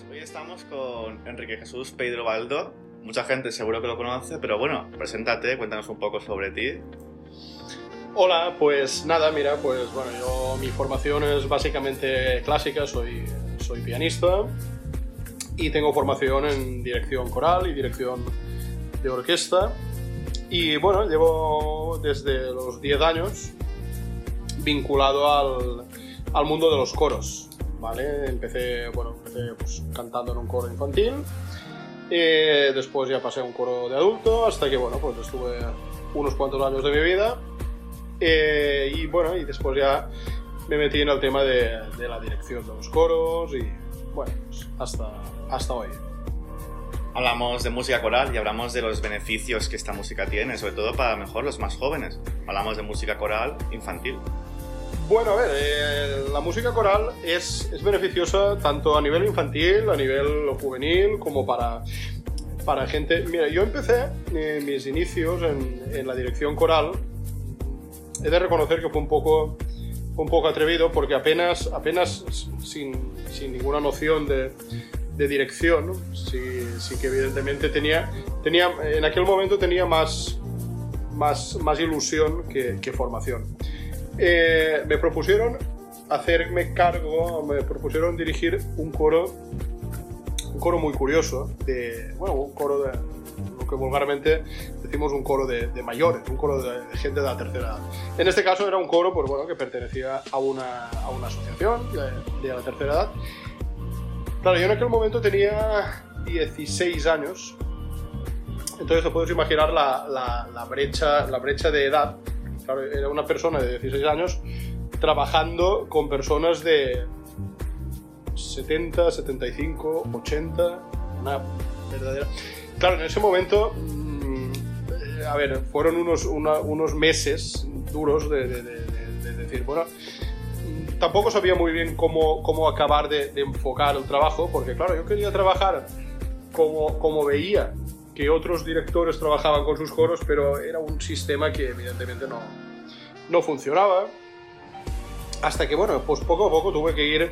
Pues hoy estamos con Enrique Jesús Pedro Baldo. Mucha gente seguro que lo conoce, pero bueno, preséntate, cuéntanos un poco sobre ti. Hola, pues nada, mira, pues bueno, yo mi formación es básicamente clásica, soy, soy pianista y tengo formación en dirección coral y dirección de orquesta. Y bueno, llevo desde los 10 años vinculado al, al mundo de los coros. ¿Vale? Empecé, bueno, empecé pues, cantando en un coro infantil, y después ya pasé a un coro de adulto, hasta que, bueno, pues estuve unos cuantos años de mi vida, eh, y bueno, y después ya me metí en el tema de, de la dirección de los coros, y bueno, pues hasta, hasta hoy. Hablamos de música coral y hablamos de los beneficios que esta música tiene, sobre todo para mejor los más jóvenes. Hablamos de música coral infantil. Bueno, a ver, eh, la música coral es, es, beneficiosa tanto a nivel infantil, a nivel juvenil, como para, para gente... Mira, yo empecé eh, mis inicios en, en, la dirección coral. He de reconocer que fue un poco, un poco atrevido porque apenas, apenas sin, sin ninguna noción de, de dirección, ¿no? sí, sí, que evidentemente tenía, tenía, en aquel momento tenía más, más, más ilusión que, que formación. Eh, me propusieron hacerme cargo, me propusieron dirigir un coro, un coro muy curioso, de, bueno, un coro de lo que vulgarmente decimos un coro de, de mayores, un coro de, de, gente de la tercera edad. En este caso era un coro pues, bueno, que pertenecía a una, a una asociación de, de la tercera edad. Claro, yo en aquel momento tenía 16 años, entonces te puedes imaginar la, la, la, brecha, la brecha de edad Era una persona de 16 años trabajando con personas de 70, 75, 80, una verdadera... Claro, en ese momento, mmm, a ver, fueron unos, unos meses duros de, de, decir, bueno, tampoco sabía muy bien cómo, cómo acabar de, enfocar el trabajo, porque claro, yo quería trabajar como, como veía que otros directores trabajaban con sus coros, pero era un sistema que evidentemente no, no funcionaba. Hasta que, bueno, pues poco a poco tuve que ir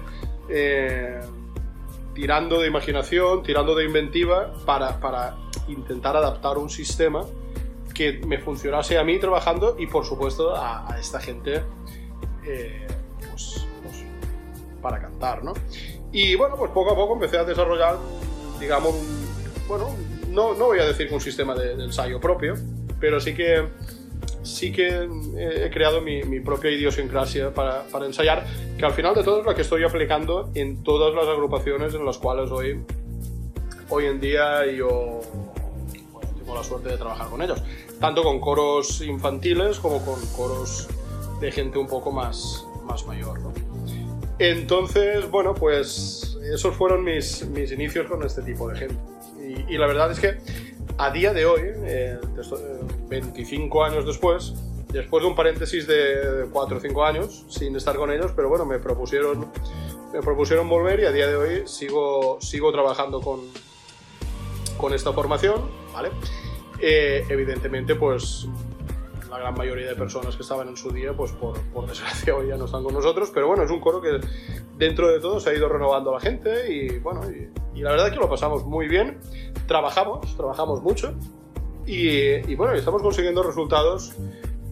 eh, tirando de imaginación, tirando de inventiva para, para, intentar adaptar un sistema que me funcionase a mí trabajando y, por supuesto, a, a esta gente eh, pues, pues, para cantar, ¿no? Y bueno, pues poco a poco empecé a desarrollar, digamos, un, bueno, no, no voy a decir un sistema de, ensayo propio, pero sí que sí que he creado mi, mi propia idiosincrasia para, para, ensayar, que al final de todo es la que estoy aplicando en todas las agrupaciones en las cuales hoy, hoy en día yo tengo la suerte de trabajar con ellos, tanto con coros infantiles como con coros de gente un poco más, más mayor. Entonces, bueno, pues esos fueron mis, mis inicios con este tipo de gente. Y, la verdad es que a día de hoy, eh, 25 años después, después de un paréntesis de 4 o 5 años sin estar con ellos, pero bueno, me propusieron, me propusieron volver y a día de hoy sigo, sigo trabajando con, con esta formación, ¿vale? Eh, evidentemente, pues la gran mayoría de personas que estaban en su día, pues por, por, desgracia hoy ya no están con nosotros, pero bueno, es un coro que dentro de todo se ha ido renovando la gente y bueno, y, y la verdad es que lo pasamos muy bien, trabajamos, trabajamos mucho y, y bueno, estamos consiguiendo resultados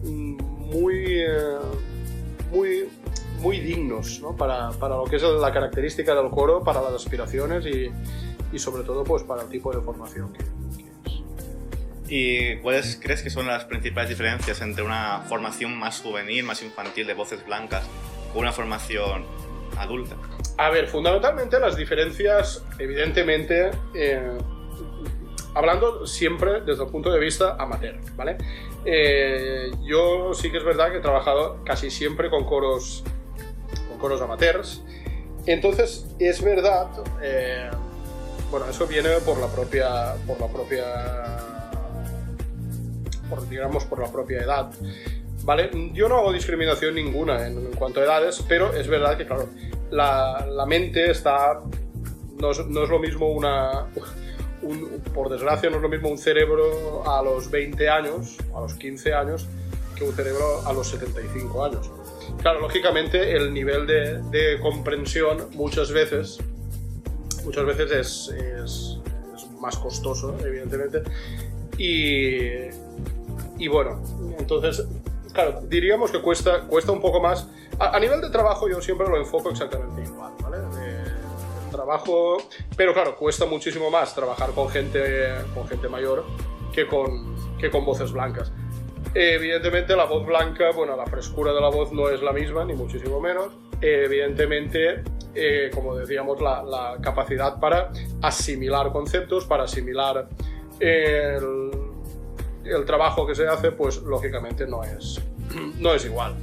muy, eh, muy, muy dignos ¿no? para, para, lo que es la característica del coro, para las aspiraciones y, y sobre todo pues para el tipo de formación que, ¿Y cuáles crees que son las principales diferencias entre una formación más juvenil, más infantil de voces blancas, con una formación adulta? A ver, fundamentalmente las diferencias, evidentemente, eh, hablando siempre desde el punto de vista amateur, ¿vale? Eh, yo sí que es verdad que he trabajado casi siempre con coros, con coros amateurs, entonces es verdad, eh, bueno, eso viene por la propia, por la propia por, digamos, por la propia edad. ¿Vale? Yo no hago discriminación ninguna en, en cuanto a edades, pero es verdad que, claro, la, la mente está... No es, no es, lo mismo una... Un, por desgracia, no es lo mismo un cerebro a los 20 años, a los 15 años, que un cerebro a los 75 años. Claro, lógicamente el nivel de, de comprensión muchas veces muchas veces es, es, más costoso, evidentemente. Y, y, bueno, entonces, claro, diríamos que cuesta, cuesta un poco más. A, nivel de trabajo yo siempre lo enfoco exactamente igual, ¿vale? trabajo, pero claro, cuesta muchísimo más trabajar con gente, con gente mayor que con, que con voces blancas. Evidentemente la voz blanca, bueno, la frescura de la voz no es la misma, ni muchísimo menos. Evidentemente, eh, como decíamos, la, capacidad para asimilar conceptos, para asimilar el, el, trabajo que se hace, pues lógicamente no es, no es igual.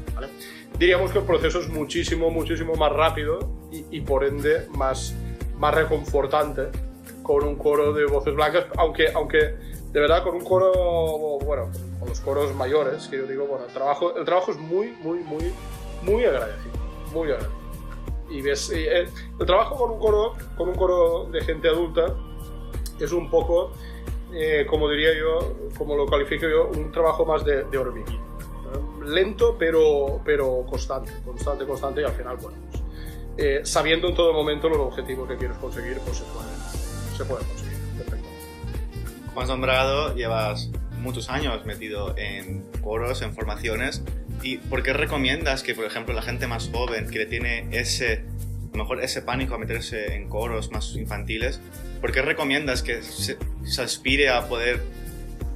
Diríamos que el proceso es muchísimo, muchísimo más rápido y, y por ende más, más reconfortante con un coro de voces blancas, aunque, aunque de verdad con un coro, bueno, con los coros mayores, que yo digo, bueno, el trabajo, el trabajo es muy, muy, muy, muy agradecido, muy agradecido. Y ves, eh, el, trabajo con un coro, con un coro de gente adulta es un poco, eh, como diría yo, como lo califico yo, un trabajo más de, de hormiguita. Lento, pero, pero constante, constante, constante, y al final, bueno, pues, eh, sabiendo en todo momento los objetivos que quieres conseguir, pues se puede, se puede conseguir. Como has nombrado, llevas muchos años metido en coros, en formaciones. ¿Y por qué recomiendas que, por ejemplo, la gente más joven, que le tiene ese, a lo mejor ese pánico a meterse en coros más infantiles, ¿por qué recomiendas que se, aspire a poder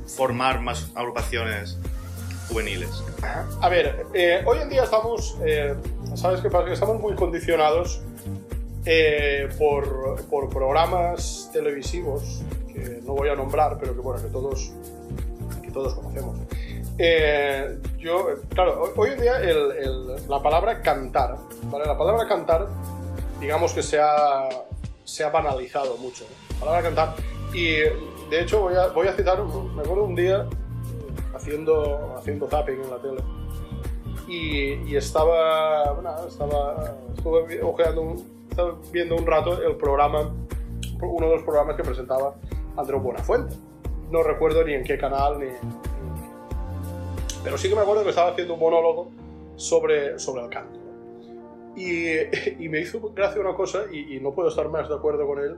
formar más agrupaciones juveniles? A ver, eh, hoy en día estamos, eh, ¿sabes qué pasa? Estamos muy condicionados eh, por, por, programas televisivos no voy a nombrar, pero que bueno, que todos, que todos conocemos. Eh, yo, claro, hoy en día la palabra cantar, ¿vale? La palabra cantar, digamos que se ha, se ha banalizado mucho, La palabra cantar. Y de hecho voy a, voy a citar, me acuerdo un día haciendo, haciendo zapping en la tele y, estaba, bueno, estaba, estuve ojeando, estaba viendo un rato el programa, uno de los programas que presentaba Andrés Buenafuente. No recuerdo ni en qué canal, ni, Pero sí que me acuerdo que estaba haciendo un monólogo sobre, sobre el canto. Y, y me hizo gracia una cosa, y, no puedo estar más de acuerdo con él,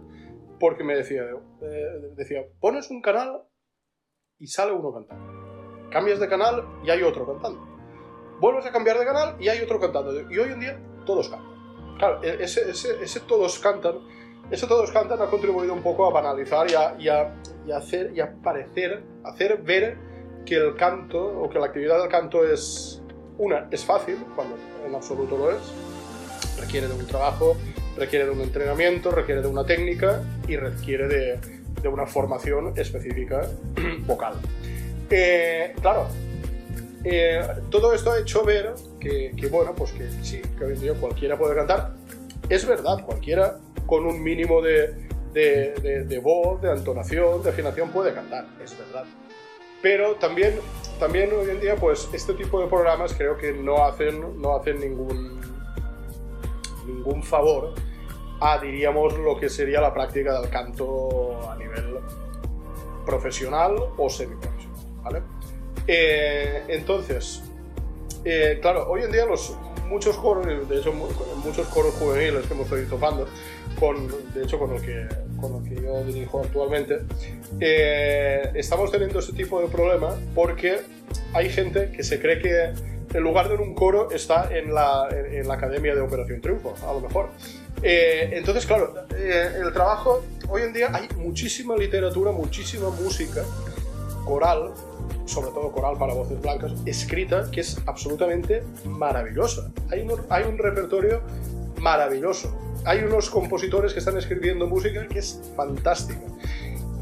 porque me decía, eh, decía, pones un canal y sale uno cantando. Cambias de canal y hay otro cantando. Vuelves a cambiar de canal y hay otro cantando. Y hoy en día todos cantan. Claro, e-, ese, ese, ese todos cantan eso todos cantan ha contribuido un poco a banalizar y a, hacer y a parecer, hacer ver que el canto o que la actividad del canto es una es fácil cuando en absoluto lo es requiere de un trabajo requiere de un entrenamiento requiere de una técnica y requiere de, una formación específica vocal eh, claro. Eh, todo esto ha hecho ver que, bueno pues que sí que hoy en día cualquiera puede cantar. Es verdad cualquiera con un mínimo de, voz, de entonación, de afinación puede cantar, es verdad. Pero también, también hoy en día, pues este tipo de programas creo que no hacen, no hacen ningún, ningún favor a, diríamos, lo que sería la práctica del canto a nivel profesional o semiprofesional, Eh, entonces, eh, claro, hoy en día los muchos coros, de hecho muchos coros juveniles que hemos estado topando, con, de hecho con el que, con el que yo dirijo actualmente, eh, estamos teniendo ese tipo de problema porque hay gente que se cree que el lugar de un coro está en la, en, la Academia de Operación Triunfo, a lo mejor. Entonces, claro, el trabajo, hoy en día hay muchísima literatura, muchísima música coral, sobre todo coral para voces blancas, escrita que es absolutamente maravillosa. Hay hay un repertorio maravilloso hay unos compositores que están escribiendo música que es fantástica.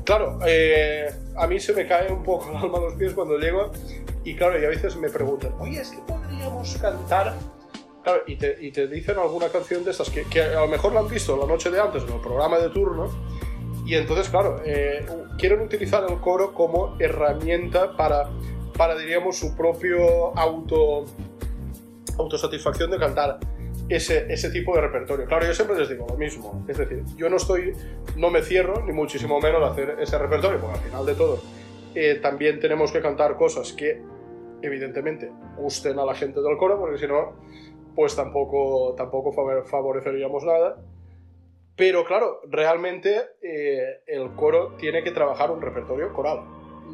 Claro, eh, a mí se me cae un poco el alma a los pies cuando llego y claro, y a veces me preguntan, oye, es que podríamos cantar... Y te, y te dicen alguna canción de estas que, que, a lo mejor la han visto la noche de antes en el programa de turno y entonces, claro, eh, quieren utilizar el coro como herramienta para, para diríamos, su propio auto autosatisfacción de cantar ese, ese tipo de repertorio. Claro, yo siempre les digo lo mismo, es decir, yo no estoy, no me cierro, ni muchísimo menos a hacer ese repertorio, porque al final de todo eh, también tenemos que cantar cosas que evidentemente gusten a la gente del coro, porque si no, pues tampoco, tampoco favoreceríamos nada. Pero claro, realmente eh, el coro tiene que trabajar un repertorio coral.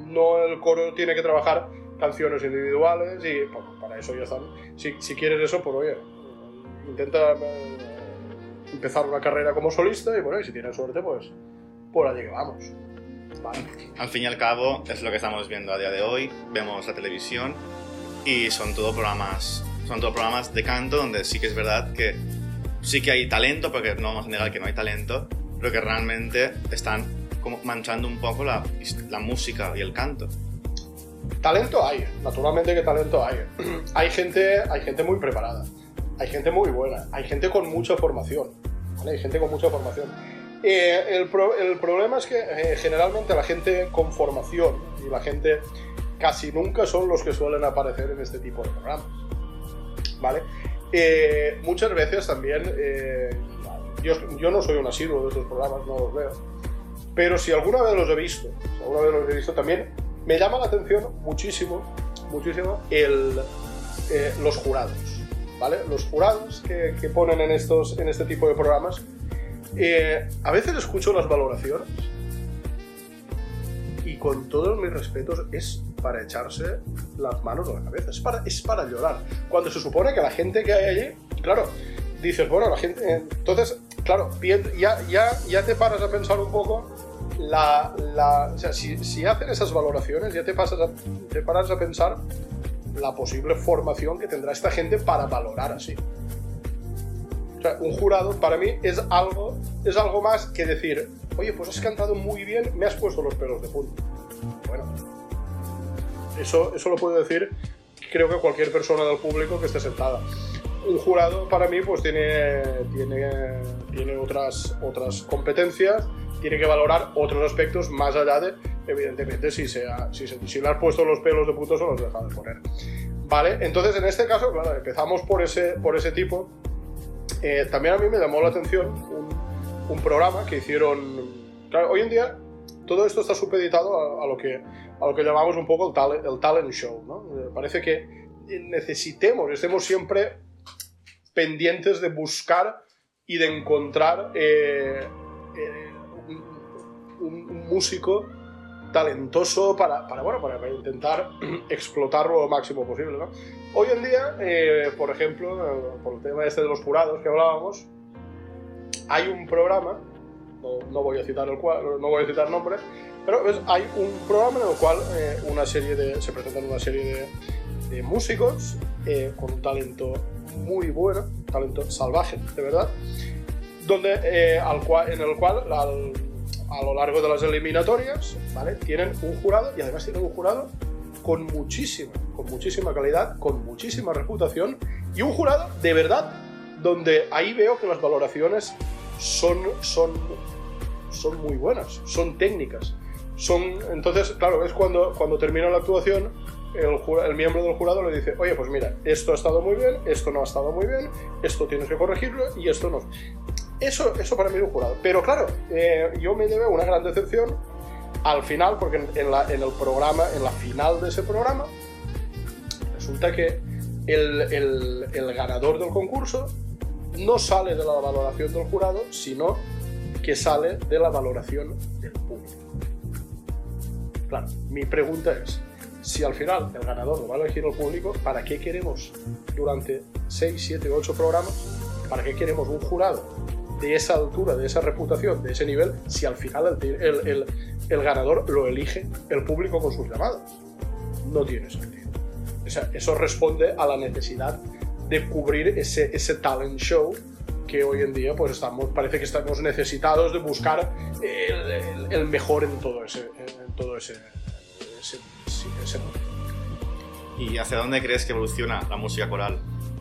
No el coro tiene que trabajar canciones individuales y bueno, para eso ya están. Si, si quieres eso, pues oye, intenta eh, empezar una carrera como solista y bueno, y si tienes suerte, pues por allí que vamos. Vale. Al fin y al cabo, es lo que estamos viendo a día de hoy. Vemos la televisión y son todo programas, son todo programas de canto donde sí que es verdad que sí que hay talento, porque no vamos a negar que no hay talento, pero que realmente están como manchando un poco la, la música y el canto. Talento hay, naturalmente que talento hay. hay, gente, hay gente muy preparada, hay gente muy buena, hay gente con mucha formación, ¿vale? hay gente con mucha formación. Eh, el, pro- el problema es que eh, generalmente la gente con formación y la gente casi nunca son los que suelen aparecer en este tipo de programas. ¿Vale? Eh, muchas veces también, eh, yo, no soy un asiduo de estos programas, no los veo, pero si alguna vez los he visto, alguna vez los he visto también, me llama la atención muchísimo, muchísimo el, eh, los jurados, ¿vale? Los jurados que, que ponen en, estos, en este tipo de programas, a veces escucho las valoraciones y con todos mis respetos es para echarse las manos a la cabeza, es para, es para llorar. Cuando se supone que la gente que hay allí, claro, dices, bueno, la gente... eh, entonces, claro, ya, ya, ya te paras a pensar un poco la... la o sea, si, si hacen esas valoraciones, ya te, pasas a, te paras a pensar la posible formación que tendrá esta gente para valorar así. Un jurado para mí es algo, es algo más que decir, oye, pues has cantado muy bien, me has puesto los pelos de punta. Eso, eso lo puedo decir creo que cualquier persona del público que esté sentada. Un jurado para mí pues tiene, tiene, tiene otras, otras competencias, tiene que valorar otros aspectos más allá de, evidentemente, si, sea, si, se- si le has puesto los pelos de puto, se los deja de poner. ¿Vale? Entonces, en este caso, empezamos por ese, por ese tipo. Eh, también a mí me llamó la atención un, programa que hicieron... Hoy en día todo esto está supeditado a lo, que, a lo que llamamos un poco el talent, el talent show. ¿no? Eh, Parece que necesitemos, estemos siempre pendientes de buscar y de encontrar eh, eh, un, músico talentoso para, para, bueno, para intentar explotarlo lo máximo posible. ¿no? Hoy en día, por ejemplo, por el tema este de los jurados que hablábamos, hay un programa, no, voy a citar el cual, no voy a citar nombre, pero ¿ves? hay un programa en el cual eh, una serie de, se presentan una serie de, músicos eh, con un talento muy bueno, talento salvaje, de verdad, donde, eh, en el cual al- a lo largo de las eliminatorias tienen un jurado y además tienen un jurado con muchísima, con muchísima calidad, con muchísima reputación y un jurado de verdad donde ahí veo que las valoraciones son, son, son muy buenas, son técnicas. Son, entonces, claro, es cuando, cuando termina la actuación, el, el miembro del jurado le dice, oye, pues mira, esto ha estado muy bien, esto no ha estado muy bien, esto tienes que corregirlo y esto no. Eso, eso para mí es un jurado. Pero claro, eh, yo me llevé una gran decepción al final, porque en, en la- en el programa, en la final de ese programa, resulta que el, el- el ganador del concurso no sale de la valoración del jurado, sino que sale de la valoración del público. Mi pregunta es, si al final el ganador lo va a elegir el público, ¿para qué queremos durante 6, 7, 8 programas? ¿Para qué queremos un jurado de esa altura, de esa reputación, de ese nivel, si al final el, el- el- el ganador lo elige el público con sus llamadas? No tiene sentido. O sea, eso responde a la necesidad de cubrir ese, ese talent show que hoy en día pues estamos, parece que estamos necesitados de buscar el, el- el mejor en todo ese, en todo ese, ese, ese. ¿Y hacia dónde crees que evoluciona la música coral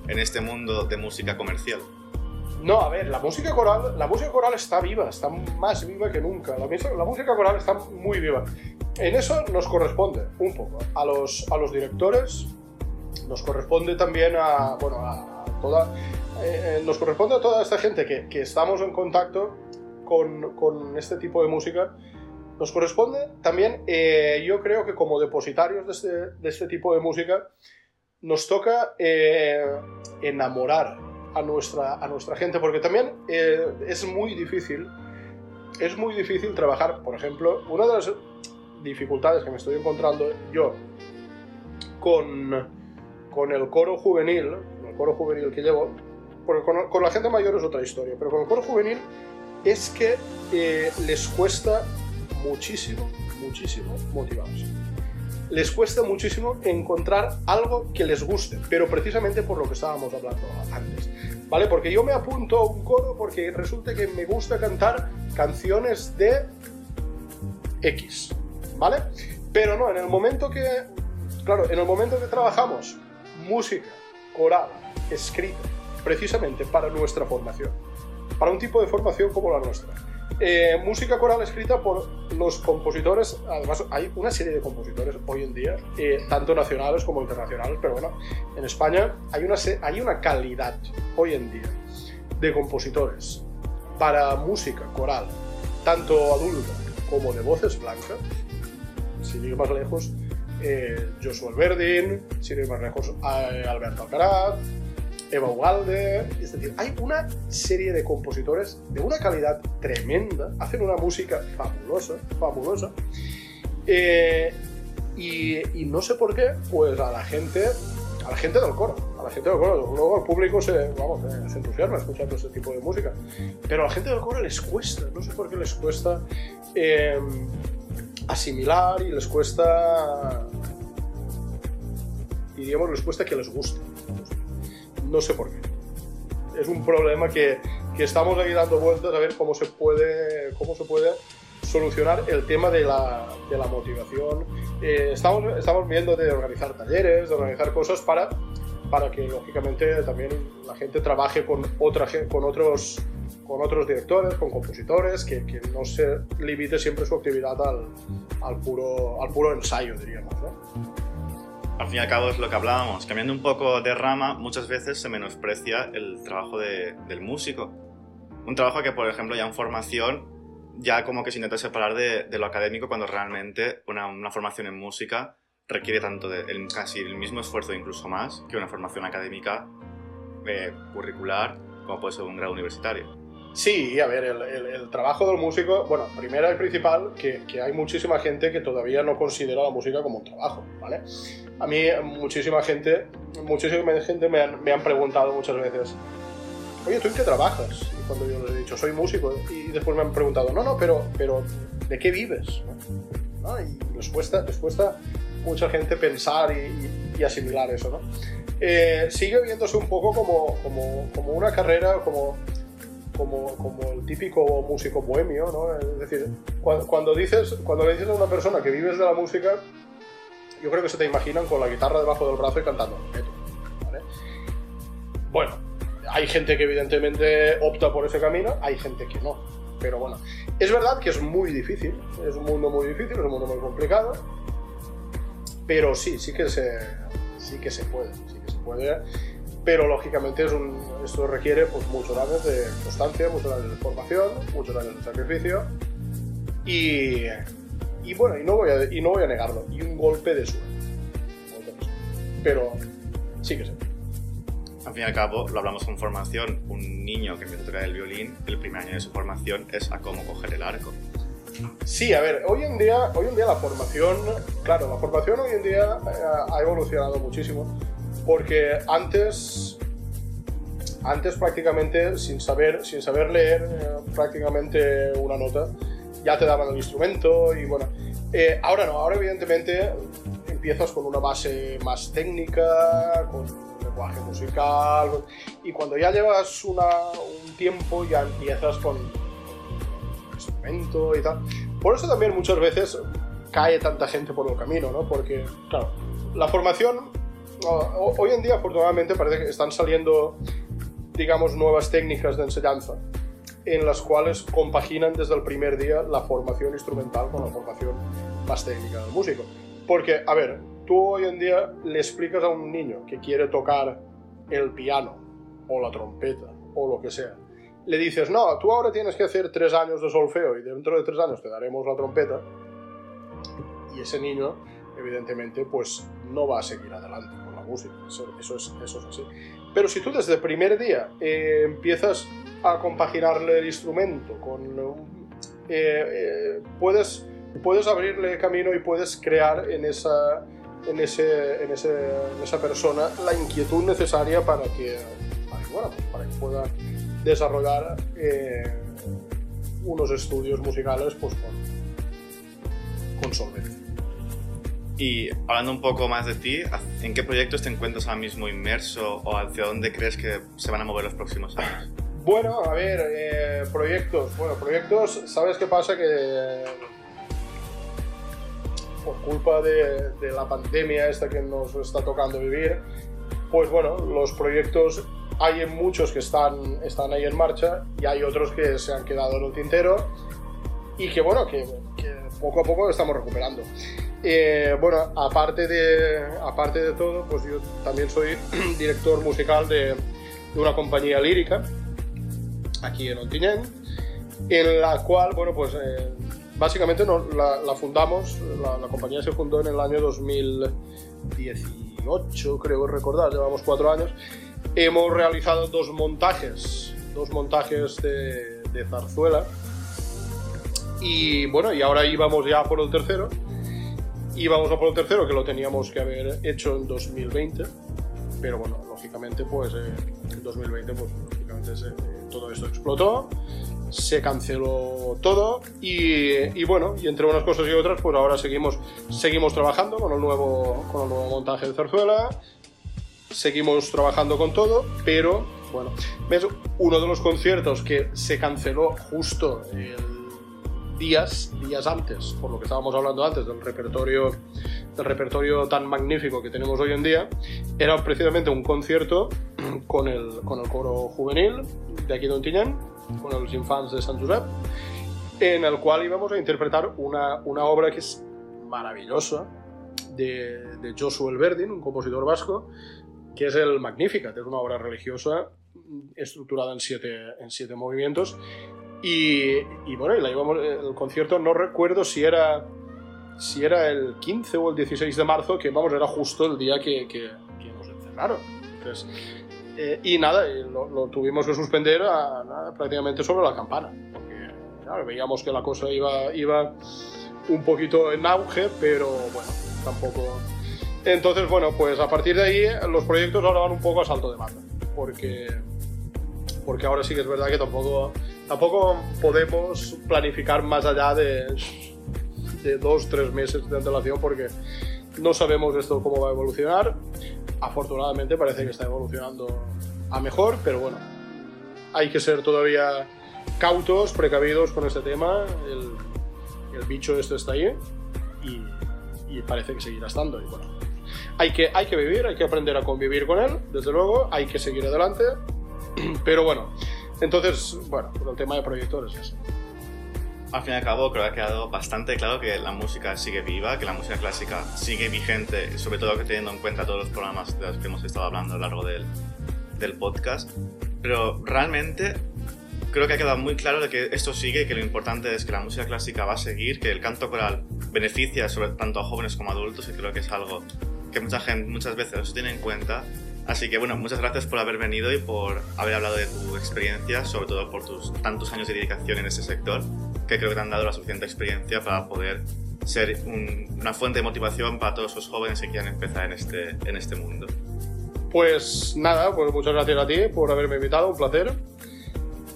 en este mundo de música comercial? No, a ver, la música coral, la música coral está viva, está más viva que nunca. La, música- la música coral está muy viva. En eso nos corresponde un poco a los, a los directores, nos corresponde también a, bueno, a toda, eh, nos corresponde a toda esta gente que, estamos en contacto con, este tipo de música. Nos corresponde también, eh, yo creo que como depositarios de este, este tipo de música, nos toca eh, enamorar a nuestra, gente, porque también eh, es muy difícil, es muy difícil trabajar, por ejemplo, una de las dificultades que me estoy encontrando yo con, con el coro juvenil, el coro juvenil que llevo, porque con, la gente mayor es otra historia, pero con el coro juvenil es que eh, les cuesta muchísimo, muchísimo motivarse. Les cuesta muchísimo encontrar algo que les guste, pero precisamente por lo que estábamos hablando antes. ¿Vale? Porque yo me apunto a un coro porque resulta que me gusta cantar canciones de X. ¿Vale? Pero no, en el momento que. Claro, en el momento que trabajamos música coral, escrita, precisamente para nuestra formación, para un tipo de formación como la nuestra. Eh, música coral escrita por los compositores, además hay una serie de compositores hoy en día, eh, tanto nacionales como internacionales, pero bueno, en España hay una, hay una calidad hoy en día de compositores para música coral, tanto adulta como de voces blancas, sin ir más lejos, eh, Joshua Verdin, sin ir más lejos, eh, Alberto Alcaraz, Eva Ugalde, es decir, hay una serie de compositores de una calidad tremenda, hacen una música fabulosa, fabulosa, eh, y, no sé por qué, pues a la gente, a la gente del coro, a la gente del coro, luego al público se, vamos, se entusiasma escuchando este tipo de música, pero a la gente del coro les cuesta, no sé por qué les cuesta asimilar y les cuesta, diríamos, les cuesta que les guste. No sé por qué. Es un problema que, que estamos ahí dando vueltas a ver cómo se puede, cómo se puede solucionar el tema de la, de la motivación. Eh, estamos, estamos viendo de organizar talleres, de organizar cosas para, para que, lógicamente, también la gente trabaje con, otra, con otros con otros directores, con compositores, que, que, no se limite siempre su actividad al, al, puro, al puro ensayo, diríamos. ¿no? Al fin y al cabo es lo que hablábamos. Cambiando un poco de rama, muchas veces se menosprecia el trabajo de, del músico. Un trabajo que, por ejemplo, ya en formación, ya como que se intenta separar de, de lo académico cuando realmente una, una, formación en música requiere tanto de el, casi el mismo esfuerzo, incluso más, que una formación académica eh, curricular como puede ser un grado universitario. Sí, a ver, el, el, el, trabajo del músico, bueno, primero y principal, que, hay muchísima gente que todavía no considera la música como un trabajo, ¿vale? A mí muchísima gente, muchísima gente me han, preguntado muchas veces, oye, ¿tú en qué trabajas? Y cuando yo les he dicho, soy músico, y después me han preguntado, no, no, pero, pero ¿de qué vives? ¿No? Y les cuesta, les cuesta mucha gente pensar y, y asimilar eso, ¿no? Eh, sigue viéndose un poco como, como, como una carrera, como como, como el típico músico bohemio, ¿no? Es decir, cuando, cuando, dices, cuando le dices a una persona que vives de la música, yo creo que se te imaginan con la guitarra debajo del brazo y cantando. ¿vale? Bueno, hay gente que evidentemente opta por ese camino, hay gente que no. Pero bueno, es verdad que es muy difícil, es un mundo muy difícil, es un mundo muy complicado, pero sí, sí que se, sí que se puede, sí que se puede pero lógicamente es un, esto requiere pues, muchos años de constancia, muchos años de formación, muchos años de sacrificio y, y bueno, y no, voy a, y no voy a negarlo, y un golpe de suerte. Pero sí que sé. Al fin y al cabo, lo hablamos con formación, un niño que empieza a tocar el violín, el primer año de su formación es a cómo coger el arco. Sí, a ver, hoy en día, hoy en día la formación, claro, la formación hoy en día eh, ha evolucionado muchísimo porque antes, antes prácticamente sin saber, sin saber leer eh, prácticamente una nota, ya te daban el instrumento y bueno, eh, ahora no, ahora evidentemente empiezas con una base más técnica, con lenguaje musical y cuando ya llevas una, un tiempo ya empiezas con instrumento y tal. Por eso también muchas veces cae tanta gente por el camino, ¿no? Porque, claro, la formación hoy en día afortunadamente parece que están saliendo, digamos, nuevas técnicas de enseñanza en las cuales compaginan desde el primer día la formación instrumental con la formación más técnica del músico. Porque, a ver, tú hoy en día le explicas a un niño que quiere tocar el piano o la trompeta o lo que sea. Le dices, no, tú ahora tienes que hacer tres años de solfeo y dentro de tres años te daremos la trompeta. Y ese niño, evidentemente, pues no va a seguir adelante música, eso, es, así. Pero si tú desde el primer día eh, empiezas a compaginarle el instrumento. Eh, eh, puedes, puedes abrirle camino y puedes crear en esa, en, ese, en, ese, en esa persona la inquietud necesaria para que, para que, que pueda desarrollar unos estudios musicales pues, con, con solvencia. Y hablando un poco más de ti, ¿en qué proyectos te encuentras ahora mismo inmerso o hacia dónde crees que se van a mover los próximos años? Bueno, a ver, eh, proyectos. Bueno, proyectos, ¿sabes qué pasa? Que por culpa de, de, la pandemia esta que nos está tocando vivir, pues bueno, los proyectos hay muchos que están, están ahí en marcha y hay otros que se han quedado en el tintero y que bueno, que, que poco a poco estamos recuperando. Eh, bueno, aparte de, aparte de todo, pues yo también soy director musical de, una compañía lírica aquí en Ontinyent, en la cual, bueno, pues eh, básicamente la, fundamos, la, la, compañía se fundó en el año 2018, creo recordar, llevamos cuatro años. Hemos realizado dos montajes, dos montajes de, de zarzuela. Y bueno, y ahora íbamos ya por el tercero y vamos a por el tercero, que lo teníamos que haber hecho en 2020, pero bueno, lógicamente, pues eh, en 2020, pues lógicamente se, eh, todo esto explotó, se canceló todo y, y, bueno, y entre unas cosas y otras, pues ahora seguimos, seguimos trabajando con el, nuevo, con el nuevo montaje de Zarzuela, seguimos trabajando con todo, pero bueno, ¿ves? Uno de los conciertos que se canceló justo el días, días antes, por lo que estábamos hablando antes del repertorio, del repertorio tan magnífico que tenemos hoy en día, era precisamente un concierto con el, con el coro juvenil de aquí de Ontinyent, con los infants de Sant Josep, en el cual íbamos a interpretar una, una obra que es maravillosa de, de Josu Elverdin, un compositor vasco, que es el Magnificat, es una obra religiosa estructurada en siete, en siete movimientos y, bueno, llevamos, el concierto no recuerdo si era, si era el 15 o el 16 de marzo, que vamos, era justo el día que, nos encerraron. Eh, y nada, lo, lo, tuvimos que suspender a, nada, prácticamente sobre la campana, porque veíamos que la cosa iba, iba un poquito en auge, pero bueno, tampoco... Entonces, bueno, pues a partir de ahí los proyectos ahora van un poco a salto de mata, porque, porque ahora sí que es verdad que tampoco tampoco podemos planificar más allá de, de dos, tres meses de antelación porque no sabemos esto cómo va a evolucionar. Afortunadamente parece que está evolucionando a mejor, pero bueno, hay que ser todavía cautos, precavidos con este tema. El, el bicho este está ahí y, y, parece que seguirá estando. Y bueno, hay que, hay que vivir, hay que aprender a convivir con él, desde luego, hay que seguir adelante. Pero bueno, entonces, bueno, el tema de proyectores eso. Al fin y al cabo, creo que ha quedado bastante claro que la música sigue viva, que la música clásica sigue vigente, sobre todo que teniendo en cuenta todos los programas de los que hemos estado hablando a lo largo del, del podcast. Pero realmente creo que ha quedado muy claro de que esto sigue y que lo importante es que la música clásica va a seguir, que el canto coral beneficia sobre tanto a jóvenes como a adultos y creo que es algo que mucha gente muchas veces no se tiene en cuenta Así que bueno, muchas gracias por haber venido y por haber hablado de tu experiencia, sobre todo por tus tantos años de dedicación en este sector, que creo que te han dado la suficiente experiencia para poder ser un, una fuente de motivación para todos los jóvenes que quieran empezar en este, en este mundo. Pues nada, pues muchas gracias a ti por haberme invitado, un placer.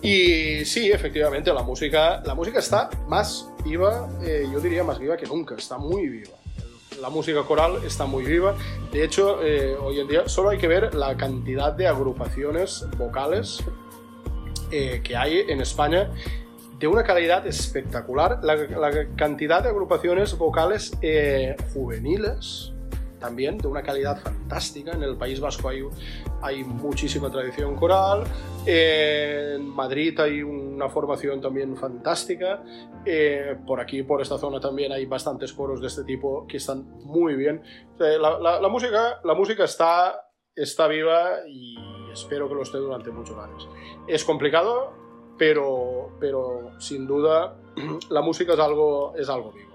Y sí, efectivamente, la música, la música está más viva, eh, yo diría más viva que nunca, está muy viva la música coral está muy viva. De hecho, eh, hoy en día solo hay que ver la cantidad de agrupaciones vocales eh, que hay en España de una calidad espectacular. La, cantidad de agrupaciones vocales eh, juveniles también de una calidad fantástica. En el País Vasco hay, muchísima tradición coral, en Madrid hay una formación también fantástica, eh, por aquí, por esta zona también hay bastantes coros de este tipo que están muy bien. La, la, la música, la música está, está viva y espero que lo esté durante muchos años. Es complicado, pero, pero sin duda la música es algo, es algo vivo.